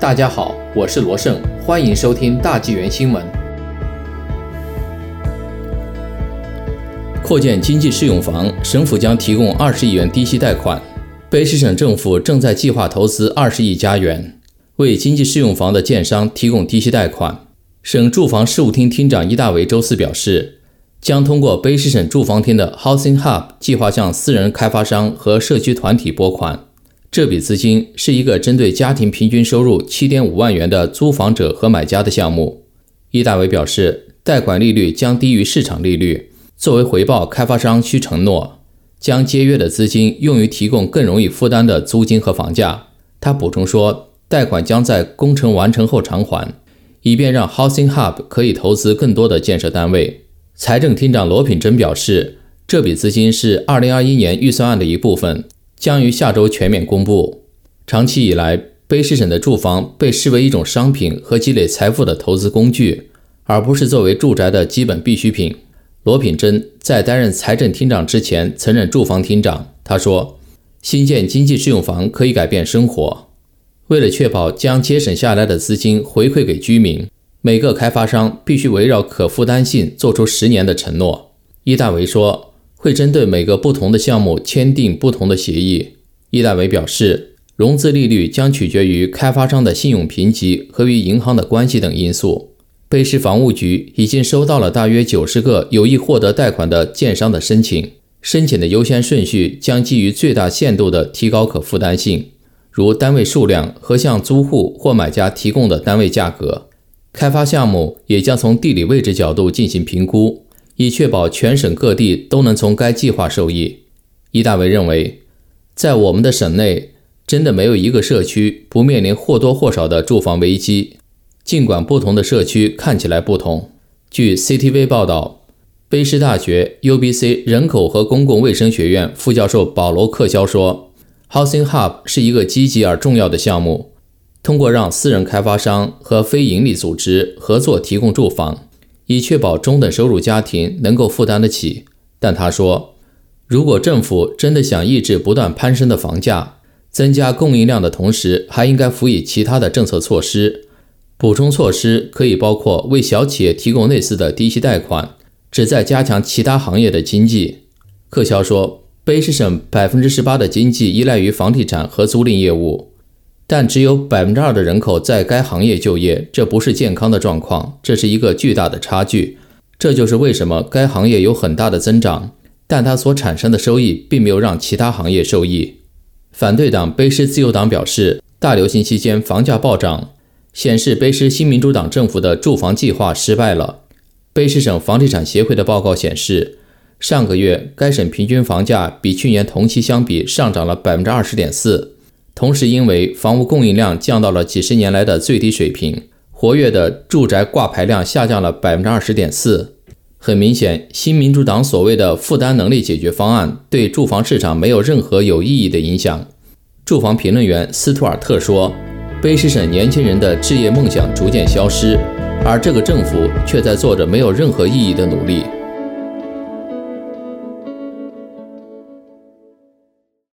大家好，我是罗胜，欢迎收听大纪元新闻。扩建经济适用房，省府将提供二十亿元低息贷款。卑诗省政府正在计划投资二十亿加元，为经济适用房的建商提供低息贷款。省住房事务厅厅长伊大维周四表示，将通过卑诗省住房厅的 Housing Hub 计划向私人开发商和社区团体拨款。这笔资金是一个针对家庭平均收入七点五万元的租房者和买家的项目。易大维表示，贷款利率将低于市场利率。作为回报，开发商需承诺将节约的资金用于提供更容易负担的租金和房价。他补充说，贷款将在工程完成后偿还，以便让 Housing Hub 可以投资更多的建设单位。财政厅长罗品珍表示，这笔资金是2021年预算案的一部分，将于下周全面公布。长期以来，卑诗省的住房被视为一种商品和积累财富的投资工具，而不是作为住宅的基本必需品。罗品珍在担任财政厅长之前曾任住房厅长。他说：“新建经济适用房可以改变生活。为了确保将节省下来的资金回馈给居民，每个开发商必须围绕可负担性做出十年的承诺。”伊大维说：“会针对每个不同的项目签订不同的协议。”易大维表示，融资利率将取决于开发商的信用评级和与银行的关系等因素。卑诗房屋局已经收到了大约九十个有意获得贷款的建商的申请，申请的优先顺序将基于最大限度的提高可负担性，如单位数量和向租户或买家提供的单位价格。开发项目也将从地理位置角度进行评估，以确保全省各地都能从该计划受益。伊大维认为，在我们的省内，真的没有一个社区不面临或多或少的住房危机。尽管不同的社区看起来不同，据 CTV 报道，卑诗大学 UBC 人口和公共卫生学院副教授保罗·克肖说：“Housing Hub 是一个积极而重要的项目，通过让私人开发商和非营利组织合作提供住房，以确保中等收入家庭能够负担得起。”但他说，如果政府真的想抑制不断攀升的房价，增加供应量的同时，还应该辅以其他的政策措施。补充措施可以包括为小企业提供类似的低息贷款，旨在加强其他行业的经济。克肖说，卑诗省百分之十八的经济依赖于房地产和租赁业务，但只有百分之二的人口在该行业就业，这不是健康的状况，这是一个巨大的差距。这就是为什么该行业有很大的增长，但它所产生的收益并没有让其他行业受益。反对党卑诗自由党表示，大流行期间房价暴涨。显示卑诗新民主党政府的住房计划失败了。卑诗省房地产协会的报告显示，上个月该省平均房价比去年同期相比上涨了百分之二十点四。同时，因为房屋供应量降到了几十年来的最低水平，活跃的住宅挂牌量下降了百分之二十点四。很明显，新民主党所谓的负担能力解决方案对住房市场没有任何有意义的影响。住房评论员斯图尔特说。卑诗省年轻人的置业梦想逐渐消失，而这个政府却在做着没有任何意义的努力。